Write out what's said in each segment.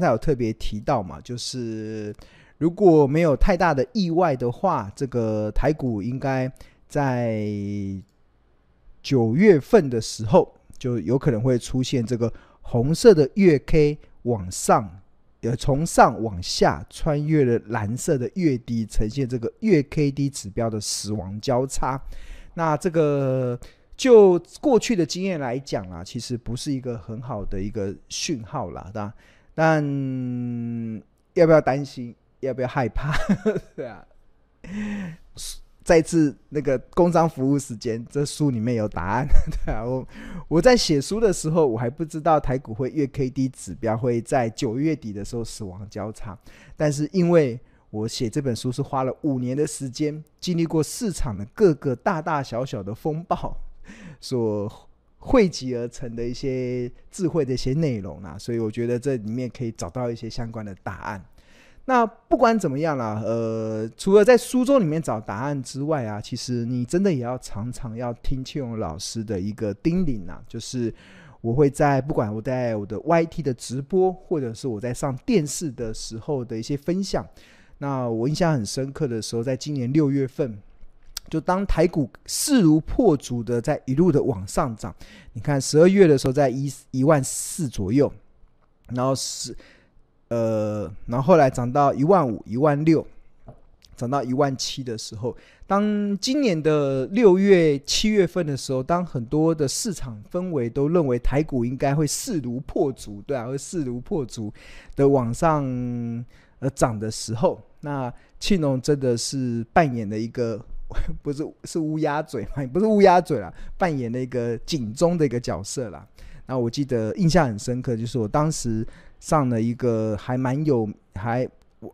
刚才有特别提到嘛，就是如果没有太大的意外的话，这个台股应该在九月份的时候就有可能会出现这个红色的月 K 往上，呃，从上往下穿越了蓝色的月底，呈现这个月 K D 指标的死亡交叉。那这个就过去的经验来讲啊，其实不是一个很好的一个讯号啦，对吧？但要不要担心？要不要害怕？对啊。再次那个工商服务时间，这书里面有答案。对啊，我我在写书的时候，我还不知道台股会月 K D 指标会在九月底的时候死亡交叉。但是因为我写这本书是花了五年的时间，经历过市场的各个大大小小的风暴，所汇集而成的一些智慧的一些内容啊，所以我觉得这里面可以找到一些相关的答案。那不管怎么样啦，呃，除了在书中里面找答案之外啊，其实你真的也要常常要听庆荣老师的一个叮咛啊，就是我会在不管我在我的 YT 的直播，或者是我在上电视的时候的一些分享。那我印象很深刻的时候，在今年六月份，就当台股势如破竹的在一路的往上涨，你看十二月的时候在一一万四左右，然后是。呃，然后后来涨到一万五、一万六，涨到一万七的时候，当今年的六月、七月份的时候，当很多的市场氛围都认为台股应该会势如破竹，对啊，会势如破竹的往上呃涨的时候，那庆荣真的是扮演了一个不是是乌鸦嘴嘛，不是乌鸦嘴啦，扮演那个警钟的一个角色啦。那我记得印象很深刻，就是我当时。上了一个还蛮有还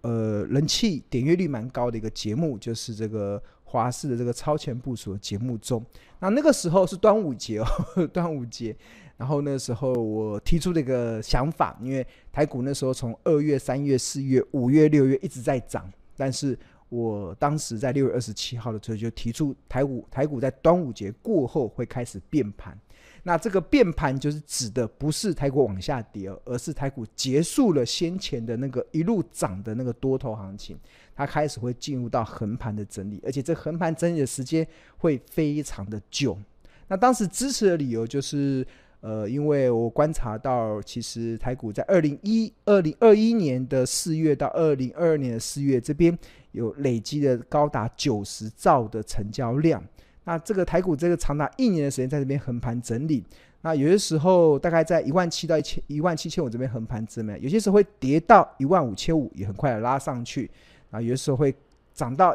呃人气点阅率蛮高的一个节目，就是这个华视的这个超前部署节目中。那那个时候是端午节哦，端午节。然后那时候我提出了一个想法，因为台股那时候从二月、三月、四月、五月、六月一直在涨，但是我当时在六月二十七号的时候就提出台股台股在端午节过后会开始变盘。那这个变盘就是指的不是台股往下跌，而是台股结束了先前的那个一路涨的那个多头行情，它开始会进入到横盘的整理，而且这横盘整理的时间会非常的久。那当时支持的理由就是，呃，因为我观察到，其实台股在二零一二零二一年的四月到二零二二年的四月这边有累积的高达九十兆的成交量。那这个台股这个长达一年的时间在这边横盘整理，那有些时候大概在一万七到一千一万七千五这边横盘整理，有些时候会跌到一万五千五，也很快的拉上去，啊，有些时候会涨到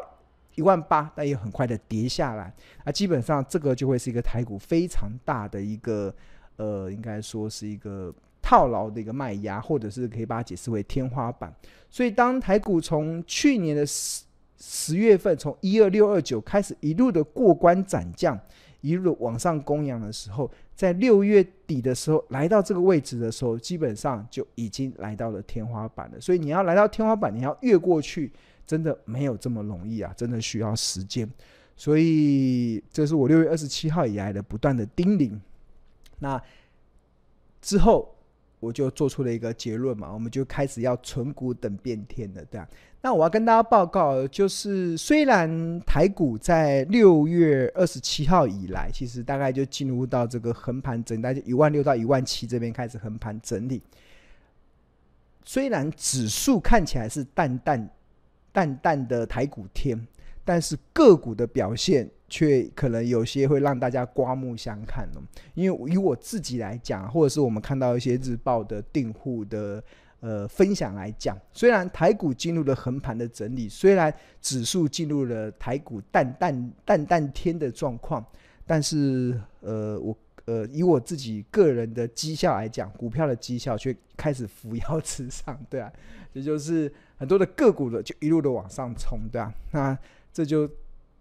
一万八，但也很快的跌下来，啊，基本上这个就会是一个台股非常大的一个，呃，应该说是一个套牢的一个卖压，或者是可以把它解释为天花板。所以当台股从去年的十十月份从一二六二九开始一路的过关斩将，一路往上攻扬的时候，在六月底的时候来到这个位置的时候，基本上就已经来到了天花板了。所以你要来到天花板，你要越过去，真的没有这么容易啊，真的需要时间。所以这是我六月二十七号以来的不断的叮咛。那之后我就做出了一个结论嘛，我们就开始要存股等变天了，对啊。那我要跟大家报告，就是虽然台股在六月二十七号以来，其实大概就进入到这个横盘整，大概一万六到一万七这边开始横盘整理。虽然指数看起来是淡淡淡淡的台股天，但是个股的表现却可能有些会让大家刮目相看哦。因为以我自己来讲，或者是我们看到一些日报的订户的。呃，分享来讲，虽然台股进入了横盘的整理，虽然指数进入了台股淡淡淡淡天的状况，但是呃，我呃以我自己个人的绩效来讲，股票的绩效却开始扶摇直上，对啊，也就是很多的个股的就一路的往上冲，对啊，那这就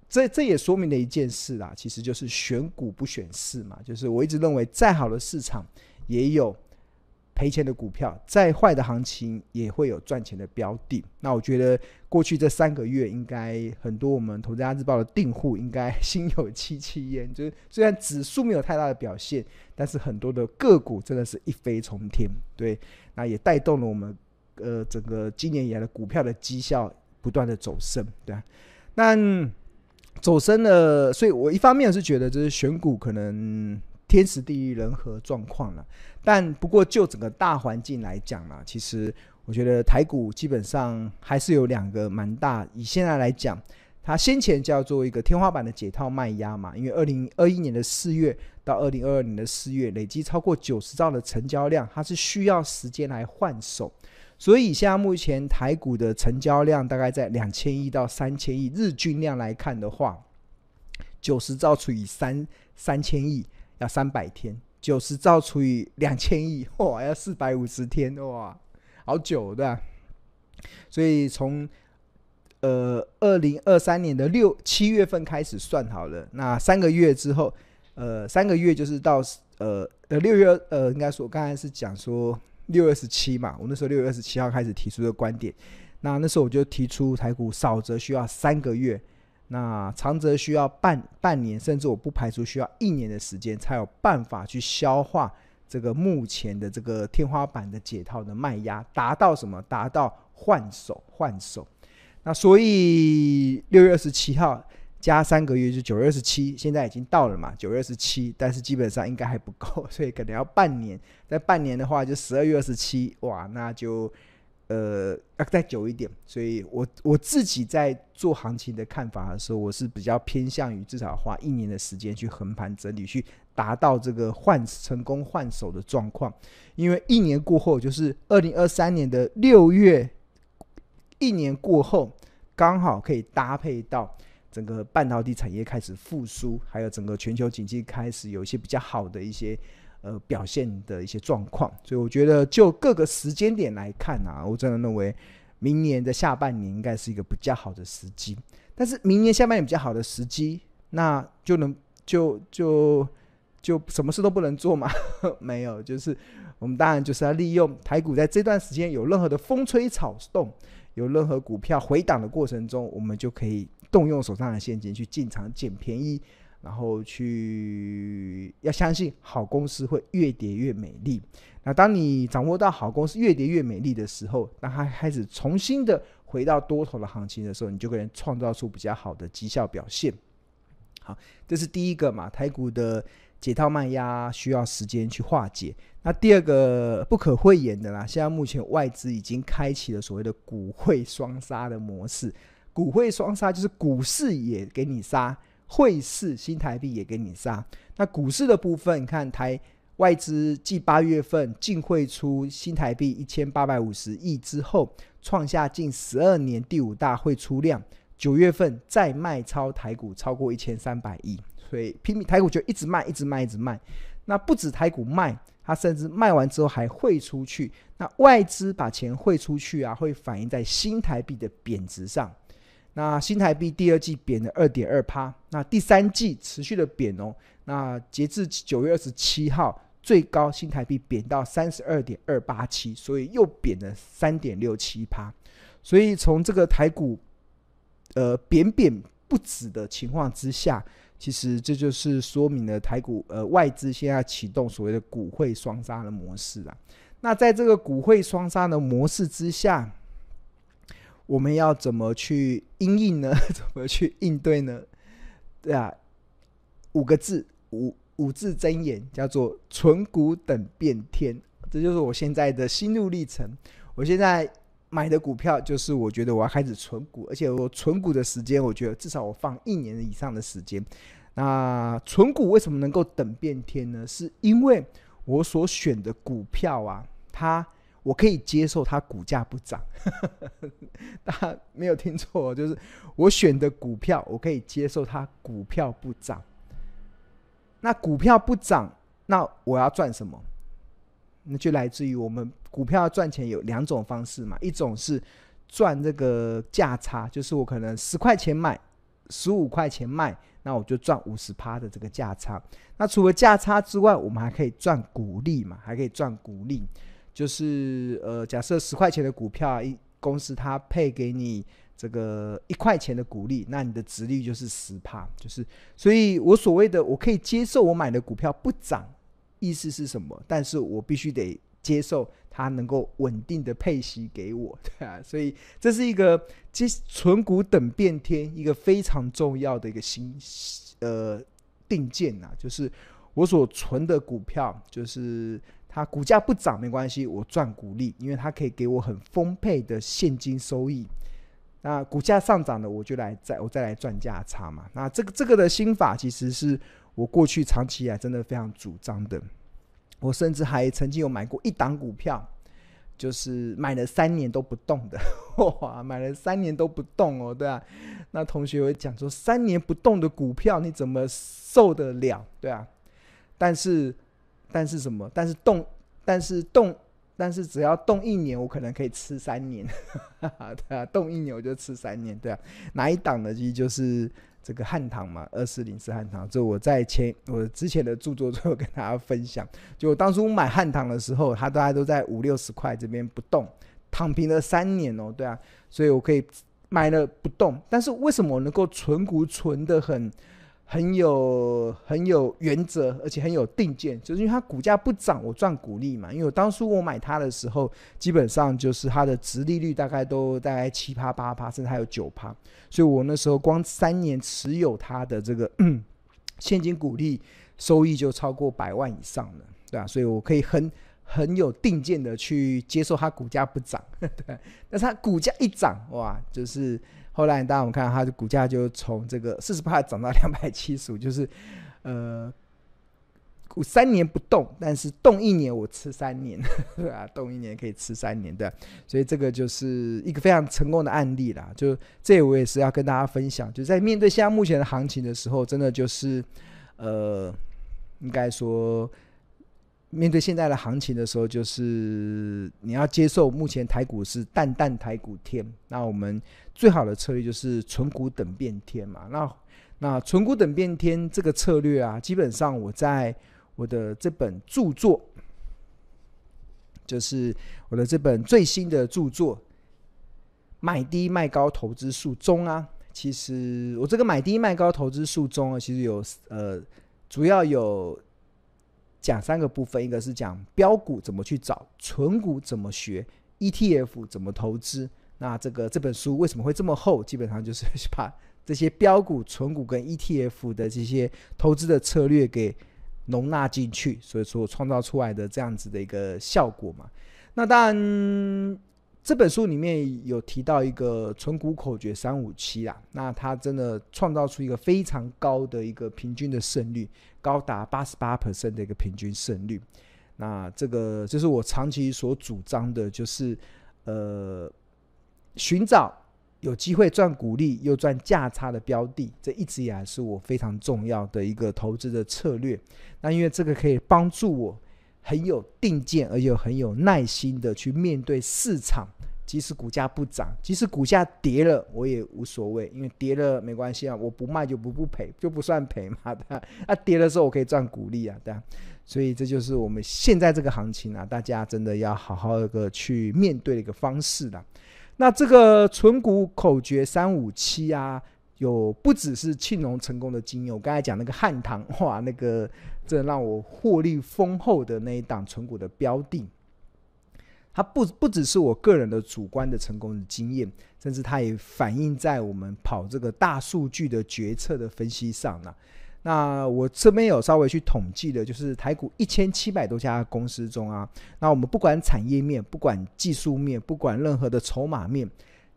这这也说明了一件事啦，其实就是选股不选市嘛，就是我一直认为再好的市场也有。赔钱的股票，再坏的行情也会有赚钱的标的。那我觉得过去这三个月，应该很多我们《投资家日报》的订户应该 心有戚戚焉。就是虽然指数没有太大的表现，但是很多的个股真的是一飞冲天。对，那也带动了我们呃整个今年以来的股票的绩效不断的走升，对，但走深了，所以我一方面是觉得就是选股可能天时地利人和状况了，但不过就整个大环境来讲呢，其实我觉得台股基本上还是有两个蛮大，以现在来讲。它先前叫做一个天花板的解套卖压嘛，因为二零二一年的四月到二零二二年的四月累积超过九十兆的成交量，它是需要时间来换手，所以现在目前台股的成交量大概在两千亿到三千亿，日均量来看的话，九十兆除以三三千亿要三百天，九十兆除以两千亿 哇要四百五十天哇，好久的，所以从。呃，二零二三年的六七月份开始算好了，那三个月之后，呃，三个月就是到呃呃六月呃，应该说刚才是讲说六月二十七嘛，我那时候六月二十七号开始提出的观点，那那时候我就提出台股少则需要三个月，那长则需要半半年，甚至我不排除需要一年的时间，才有办法去消化这个目前的这个天花板的解套的卖压，达到什么？达到换手换手。那所以六月二十七号加三个月就九月二十七，现在已经到了嘛？九月二十七，但是基本上应该还不够，所以可能要半年。在半年的话，就十二月二十七，哇，那就呃要再久一点。所以我我自己在做行情的看法的时候，我是比较偏向于至少花一年的时间去横盘整理，去达到这个换成功换手的状况。因为一年过后，就是二零二三年的六月。一年过后，刚好可以搭配到整个半导体产业开始复苏，还有整个全球经济开始有一些比较好的一些呃表现的一些状况。所以我觉得就各个时间点来看啊，我真的认为明年的下半年应该是一个比较好的时机。但是明年下半年比较好的时机，那就能就就就什么事都不能做吗？没有，就是我们当然就是要利用台股在这段时间有任何的风吹草动。有任何股票回档的过程中，我们就可以动用手上的现金去进场捡便宜，然后去要相信好公司会越跌越美丽。那当你掌握到好公司越跌越美丽的时候，当它开始重新的回到多头的行情的时候，你就可能创造出比较好的绩效表现。好，这是第一个嘛，台股的。解套卖压需要时间去化解。那第二个不可讳言的啦，现在目前外资已经开启了所谓的股汇双杀的模式。股汇双杀就是股市也给你杀，汇市新台币也给你杀。那股市的部分，你看台外资继八月份净汇出新台币一千八百五十亿之后，创下近十二年第五大汇出量。九月份再卖超台股超过一千三百亿。所以拼命台股就一直卖，一直卖，一直卖。那不止台股卖，它甚至卖完之后还汇出去。那外资把钱汇出去啊，会反映在新台币的贬值上。那新台币第二季贬了二点二趴，那第三季持续的贬哦。那截至九月二十七号，最高新台币贬到三十二点二八七，所以又贬了三点六七趴。所以从这个台股呃贬贬不止的情况之下。其实这就是说明了台股呃外资现在启动所谓的股汇双杀的模式啊。那在这个股汇双杀的模式之下，我们要怎么去应应呢？怎么去应对呢？对啊，五个字五五字真言叫做“存股等变天”，这就是我现在的心路历程。我现在买的股票就是我觉得我要开始存股，而且我存股的时间，我觉得至少我放一年以上的时间。那存股为什么能够等变天呢？是因为我所选的股票啊，它我可以接受它股价不涨。大家没有听错，就是我选的股票，我可以接受它股票不涨。那股票不涨，那我要赚什么？那就来自于我们股票赚钱有两种方式嘛，一种是赚这个价差，就是我可能十块钱买，十五块钱卖，那我就赚五十趴的这个价差。那除了价差之外，我们还可以赚股利嘛，还可以赚股利，就是呃，假设十块钱的股票，一公司它配给你这个一块钱的股利，那你的值率就是十趴，就是，所以我所谓的我可以接受我买的股票不涨。意思是什么？但是我必须得接受它能够稳定的配息给我，对啊，所以这是一个即存股等变天一个非常重要的一个新呃定见呐，就是我所存的股票，就是它股价不涨没关系，我赚股利，因为它可以给我很丰沛的现金收益。那股价上涨了，我就来再我再来赚价差嘛。那这个这个的心法，其实是我过去长期以来真的非常主张的。我甚至还曾经有买过一档股票，就是买了三年都不动的，哇，买了三年都不动哦，对啊。那同学会讲说，三年不动的股票你怎么受得了？对啊。但是，但是什么？但是动，但是动。但是只要动一年，我可能可以吃三年，对啊，动一年我就吃三年，对啊。哪一档的？其实就是这个汉唐嘛，二四零四汉唐。就我在前我之前的著作中有跟大家分享，就我当初买汉唐的时候，它大概都在五六十块这边不动，躺平了三年哦，对啊，所以我可以买了不动。但是为什么能够存股存得很？很有很有原则，而且很有定见，就是因为它股价不涨，我赚股利嘛。因为我当初我买它的时候，基本上就是它的殖利率大概都大概七趴八趴，甚至还有九趴，所以我那时候光三年持有它的这个 现金股利收益就超过百万以上了，对吧？所以我可以很很有定见的去接受它股价不涨，对。但是它股价一涨，哇，就是。后来，大家我们看它的股价就从这个四十八涨到两百七十五，就是，呃，三年不动，但是动一年我吃三年，对吧？动一年可以吃三年的，所以这个就是一个非常成功的案例啦。就这我也是要跟大家分享，就在面对现在目前的行情的时候，真的就是，呃，应该说。面对现在的行情的时候，就是你要接受目前台股是淡淡台股天，那我们最好的策略就是存股等变天嘛。那那存股等变天这个策略啊，基本上我在我的这本著作，就是我的这本最新的著作《买低卖高投资术》中啊，其实我这个买低卖高投资术中啊，其实有呃主要有。讲三个部分，一个是讲标股怎么去找，存股怎么学，ETF 怎么投资。那这个这本书为什么会这么厚？基本上就是把这些标股、存股跟 ETF 的这些投资的策略给容纳进去，所以说创造出来的这样子的一个效果嘛。那当然。这本书里面有提到一个存股口诀三五七啊，那它真的创造出一个非常高的一个平均的胜率，高达八十八 percent 的一个平均胜率。那这个就是我长期所主张的，就是呃，寻找有机会赚股利又赚价差的标的，这一直以来是我非常重要的一个投资的策略。那因为这个可以帮助我。很有定见，而又很有耐心的去面对市场。即使股价不涨，即使股价跌了，我也无所谓，因为跌了没关系啊，我不卖就不不赔，就不算赔嘛。对吧？啊，跌的时候我可以赚股利啊，对啊？所以这就是我们现在这个行情啊，大家真的要好好的去面对的一个方式了。那这个存股口诀三五七啊。有不只是庆隆成功的经验，我刚才讲那个汉唐，哇，那个这让我获利丰厚的那一档存股的标的，它不不只是我个人的主观的成功的经验，甚至它也反映在我们跑这个大数据的决策的分析上。那我这边有稍微去统计的，就是台股一千七百多家公司中啊，那我们不管产业面，不管技术面，不管任何的筹码面，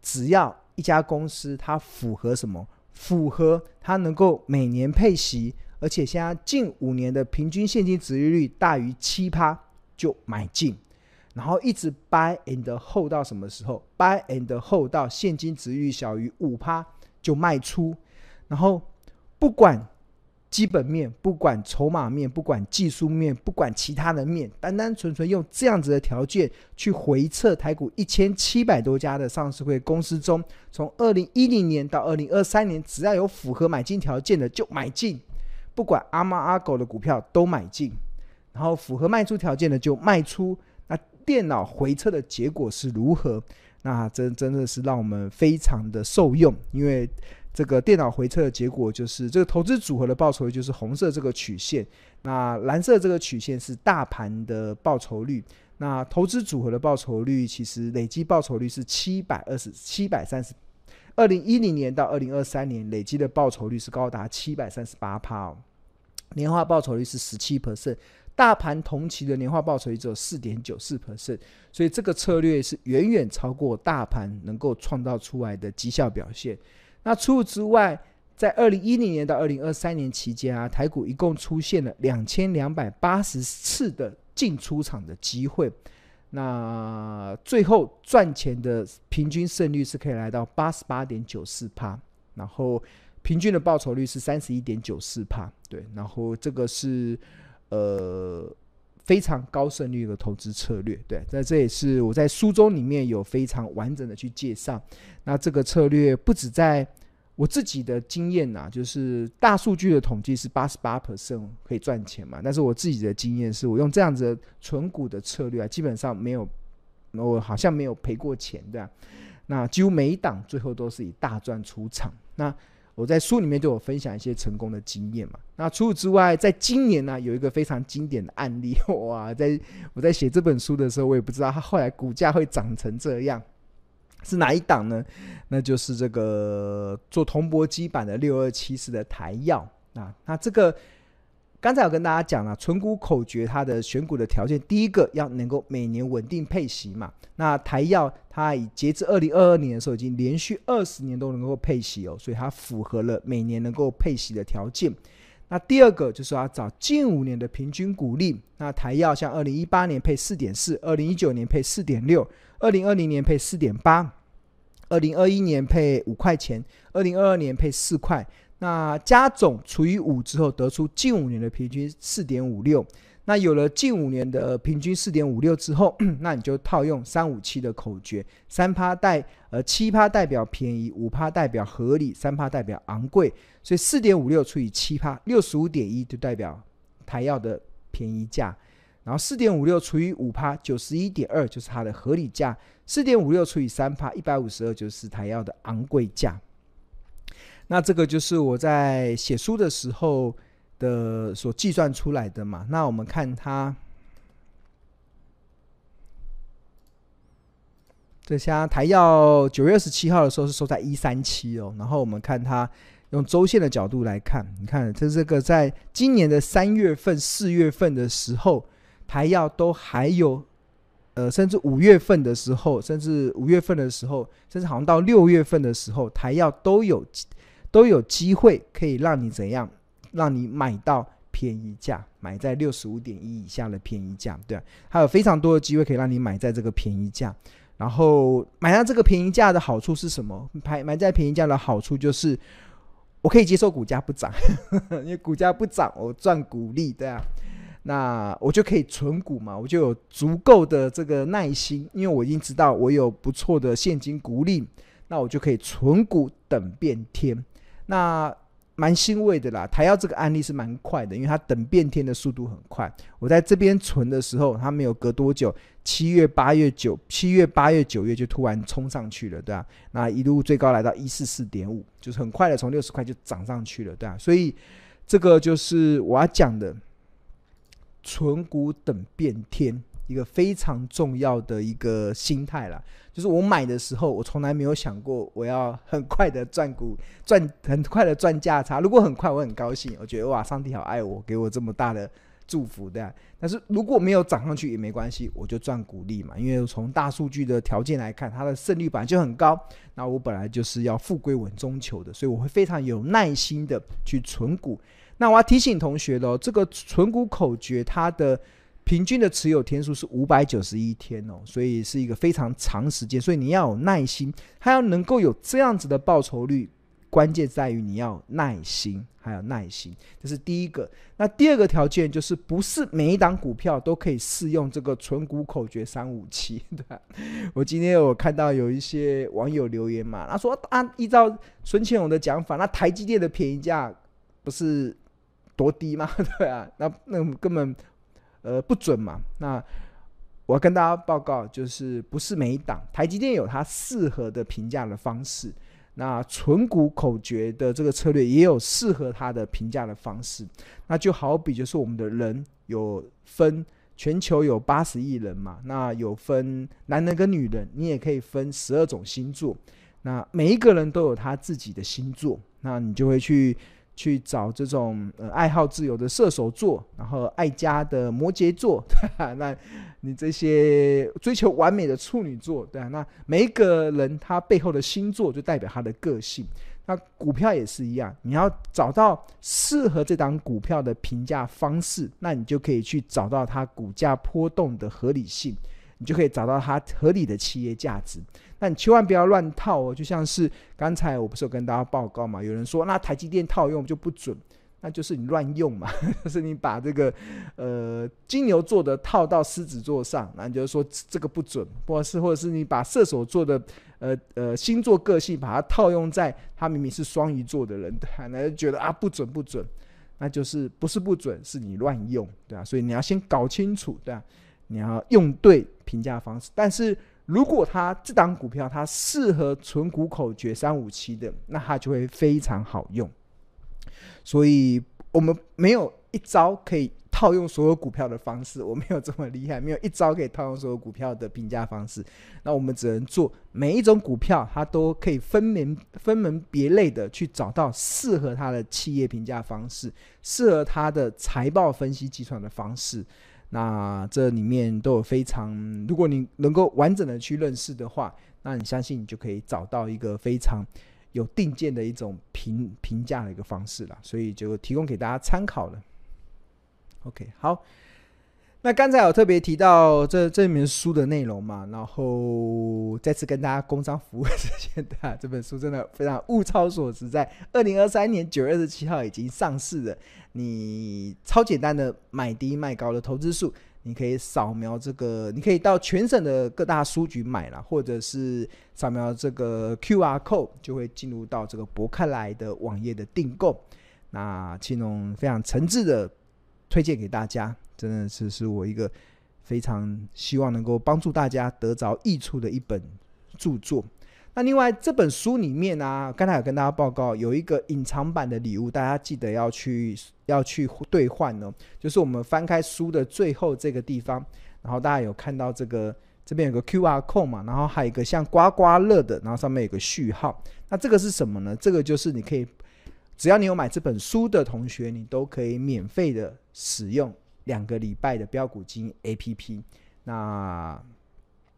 只要一家公司它符合什么？符合它能够每年配息，而且现在近五年的平均现金殖利率大于七趴就买进，然后一直 buy and hold 到什么时候？buy and hold 到现金值率小于五趴就卖出，然后不管。基本面不管筹码面，不管技术面，不管其他的面，单单纯纯用这样子的条件去回测台股一千七百多家的上市会公司中，从二零一零年到二零二三年，只要有符合买进条件的就买进，不管阿猫阿狗的股票都买进，然后符合卖出条件的就卖出。电脑回测的结果是如何？那真真的是让我们非常的受用，因为。这个电脑回测的结果就是，这个投资组合的报酬率就是红色这个曲线，那蓝色这个曲线是大盘的报酬率。那投资组合的报酬率其实累计报酬率是七百二十七百三十，二零一零年到二零二三年累计的报酬率是高达七百三十八趴，年化报酬率是十七 percent，大盘同期的年化报酬率只有四点九四 percent，所以这个策略是远远超过大盘能够创造出来的绩效表现。那除此之外，在二零一零年到二零二三年期间啊，台股一共出现了两千两百八十次的进出场的机会，那最后赚钱的平均胜率是可以来到八十八点九四趴，然后平均的报酬率是三十一点九四帕，对，然后这个是呃非常高胜率的投资策略，对，在这也是我在书中里面有非常完整的去介绍，那这个策略不止在。我自己的经验呐、啊，就是大数据的统计是八十八 percent 可以赚钱嘛，但是我自己的经验是我用这样子的存股的策略啊，基本上没有，我好像没有赔过钱，的？那几乎每一档最后都是以大赚出场。那我在书里面就有分享一些成功的经验嘛。那除此之外，在今年呢、有一个非常经典的案例，哇，在我在写这本书的时候，我也不知道它后来股价会涨成这样。是哪一档呢？那就是这个做铜箔基板的六二七四的台药啊。那这个刚才有跟大家讲了，存股口诀它的选股的条件，第一个要能够每年稳定配息嘛。那台燿它以截至二零二二年的时候，已经连续二十年都能够配息哦，所以它符合了每年能够配息的条件。那第二个就是要找近五年的平均股利。那台燿像二零一八年配四点四，二零一九年配四点六，二零二零年配四点八，二零二一年配五块钱，二零二二年配四块。那加总除以五之后，得出近五年的平均四点五六。那有了近五年的平均四点五六之后，那你就套用三五七的口诀：三趴代呃七趴代表便宜，五趴代表合理，三趴代表昂贵。所以四点五六除以七趴，六十五点一就代表台药的便宜价。然后四点五六除以五趴，九十一点二就是它的合理价。四点五六除以三趴，一百五十二就是台药的昂贵价。那这个就是我在写书的时候。的所计算出来的嘛，那我们看它，这像台药九月二十七号的时候是收在一三七哦，然后我们看它用周线的角度来看，你看这这个在今年的三月份、四月份的时候，台药都还有，呃，甚至五月份的时候，甚至五月份的时候，甚至好像到六月份的时候，台药都有都有机会可以让你怎样？让你买到便宜价，买在六十五点一以下的便宜价，对，还有非常多的机会可以让你买在这个便宜价。然后买到这个便宜价的好处是什么？买买在便宜价的好处就是，我可以接受股价不涨，因为股价不涨，我赚股利，对啊，那我就可以存股嘛，我就有足够的这个耐心，因为我已经知道我有不错的现金股利，那我就可以存股等变天。那蛮欣慰的啦，台燿这个案例是蛮快的，因为它等变天的速度很快。我在这边存的时候，它没有隔多久，七月、八月、九七月、八月、九月就突然冲上去了，对吧？那一路最高来到一四四点五，就是很快的从六十块就涨上去了，对吧？所以这个就是我要讲的，存股等变天。一个非常重要的一个心态啦，就是我买的时候，我从来没有想过我要很快的赚股赚很快的赚价差。如果很快，我很高兴，我觉得哇，上帝好爱我，给我这么大的祝福，的。但是如果没有涨上去也没关系，我就赚股利嘛。因为从大数据的条件来看，它的胜率本来就很高。那我本来就是要富贵稳中求的，所以我会非常有耐心的去存股。那我要提醒同学的，这个存股口诀它的。平均的持有天数是五百九十一天哦，所以是一个非常长时间，所以你要有耐心，还要能够有这样子的报酬率，关键在于你要耐心，还有耐心，这是第一个。那第二个条件就是，不是每一档股票都可以适用这个存股口诀三五七，对？我今天有看到有一些网友留言嘛，他说按依照孙干荣的讲法，那台积电的便宜价不是多低吗？对啊，那那根本。呃，不准嘛？那我跟大家报告，就是不是每一档台积电有它适合的评价的方式，那存股口诀的这个策略也有适合它的评价的方式。那就好比就是我们的人有分全球有八十亿人嘛，那有分男人跟女人，你也可以分十二种星座。那每一个人都有他自己的星座，那你就会去去找这种呃爱好自由的射手座，然后爱家的摩羯座，那你这些追求完美的处女座，对啊，那每一个人他背后的星座就代表他的个性。那股票也是一样，你要找到适合这档股票的评价方式，那你就可以去找到它股价波动的合理性，你就可以找到它合理的企业价值。那你千万不要乱套哦，就像是刚才我不是有跟大家报告嘛，有人说那台积电套用就不准。那就是你乱用嘛，就是你把这个呃金牛座的套到狮子座上，那你就说这个不准，或者是或者是你把射手座的呃呃星座个性把它套用在他明明是双鱼座的人，那就觉得啊不准不准，那就是不是不准，是你乱用，对啊，所以你要先搞清楚，对啊，你要用对评价方式。但是如果它这档股票它适合存股口诀三五七的，那它就会非常好用。所以我们没有一招可以套用所有股票的方式，我没有这么厉害，没有一招可以套用所有股票的评价方式。那我们只能做每一种股票，它都可以分门分门别类的去找到适合它的企业评价方式，适合它的财报分析计算的方式。那这里面都有非常，如果你能够完整的去认识的话，那你相信你就可以找到一个非常。有定见的一种评评价的一个方式了，所以就提供给大家参考了。OK，好，那刚才有特别提到这这本书的内容嘛，然后再次跟大家工商服务之前的这本书真的非常物超所值，在二零二三年九月二十七号已经上市了，你超简单的买低卖高的投资术。你可以扫描这个，你可以到全省的各大书局买了，或者是扫描这个 QR code，就会进入到这个博客来的网页的订购。那青龙非常诚挚的推荐给大家，真的是是我一个非常希望能够帮助大家得着益处的一本著作。那另外这本书里面呢、刚才有跟大家报告，有一个隐藏版的礼物，大家记得要去要去兑换哦。就是我们翻开书的最后这个地方，然后大家有看到这个这边有个 QR code 嘛，然后还有一个像刮刮乐的，然后上面有个序号。那这个是什么呢？这个就是你可以，只要你有买这本书的同学，你都可以免费的使用两个礼拜的标股金 APP。那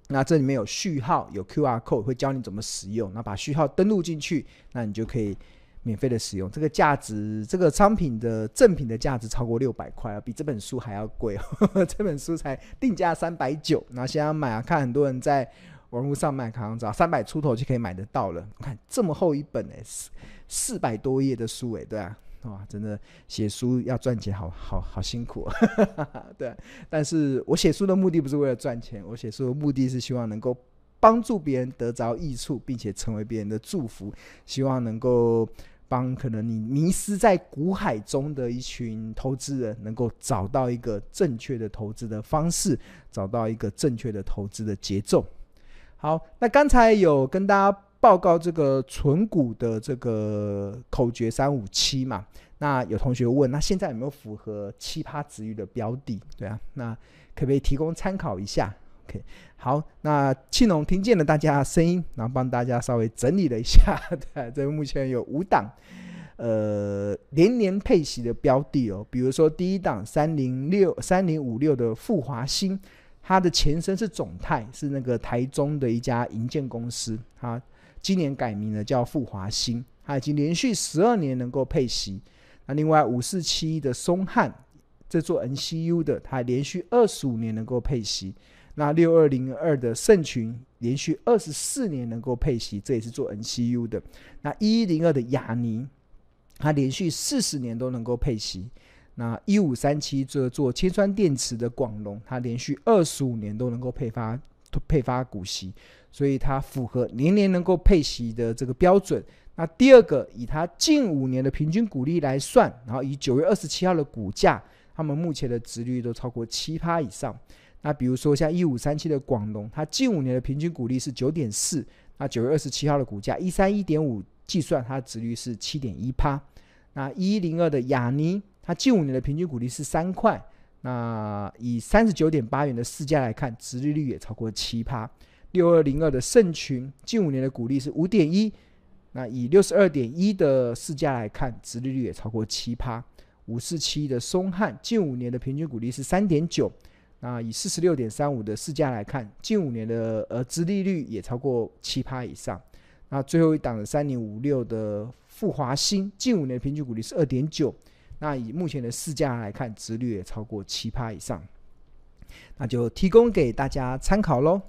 那这里面有序号，有 QR code，会教你怎么使用。那把序号登录进去，那你就可以免费的使用。这个价值，这个商品的赠品的价值超过六百块啊，比这本书还要贵哦。这本书才定价三百九，那现在买啊，看很多人在网络上买，好像只要三百出头就可以买得到了。看这么厚一本哎，四四百多页的书哎，对啊。哇，真的写书要赚钱好，好好好辛苦！对，但是我写书的目的不是为了赚钱，我写书的目的是希望能够帮助别人得着益处，并且成为别人的祝福，希望能够帮可能你迷失在股海中的一群投资人，能够找到一个正确的投资的方式，找到一个正确的投资的节奏。好，那刚才有跟大家。报告这个存股的这个口诀三五七嘛，那有同学问，那现在有没有符合七趴殖利率的标的？对啊，那可不可以提供参考一下？OK，好，那庆农听见了大家的声音，然后帮大家稍微整理了一下，对，这目前有五档，呃，连年配息的标的哦，比如说第一档三零六三零五六的富华兴，它的前身是总泰，是那个台中的一家营建公司，它。今年改名了，叫富华兴，它已经连续十二年能够配息。那另外五四七一的松汉，这做 NCU 的，它连续二十五年能够配息。那六二零二的盛群，连续二十四年能够配息，这也是做 NCU 的。那一一零二的亚泥，它连续四十年都能够配息。那一五三七这做铅酸电池的广隆，它连续二十五年都能够配发配发股息。所以它符合年年能够配息的这个标准。那第二个，以它近五年的平均股利来算，然后以九月二十七号的股价，他们目前的值率都超过七趴以上。那比如说像一五三七的广隆，它近五年的平均股利是九点四，那九月二十七号的股价一三一点五，计算它的殖利率是七点一趴。那一零二的亚尼，它近五年的平均股利是三块，那以三十九点八元的市价来看，殖利率也超过七趴。六二零二的盛群近五年的股利是五点一，那以六十二点一的市价来看，殖利率也超过七趴。五四七的松汉近五年的平均股利是三点九，那以四十六点三五的市价来看，近五年的呃殖利率也超过七趴以上。那最后一档的三零五六的富华兴近五年的平均股利是二点九，那以目前的市价来看，殖率也超过七趴以上。那就提供给大家参考喽。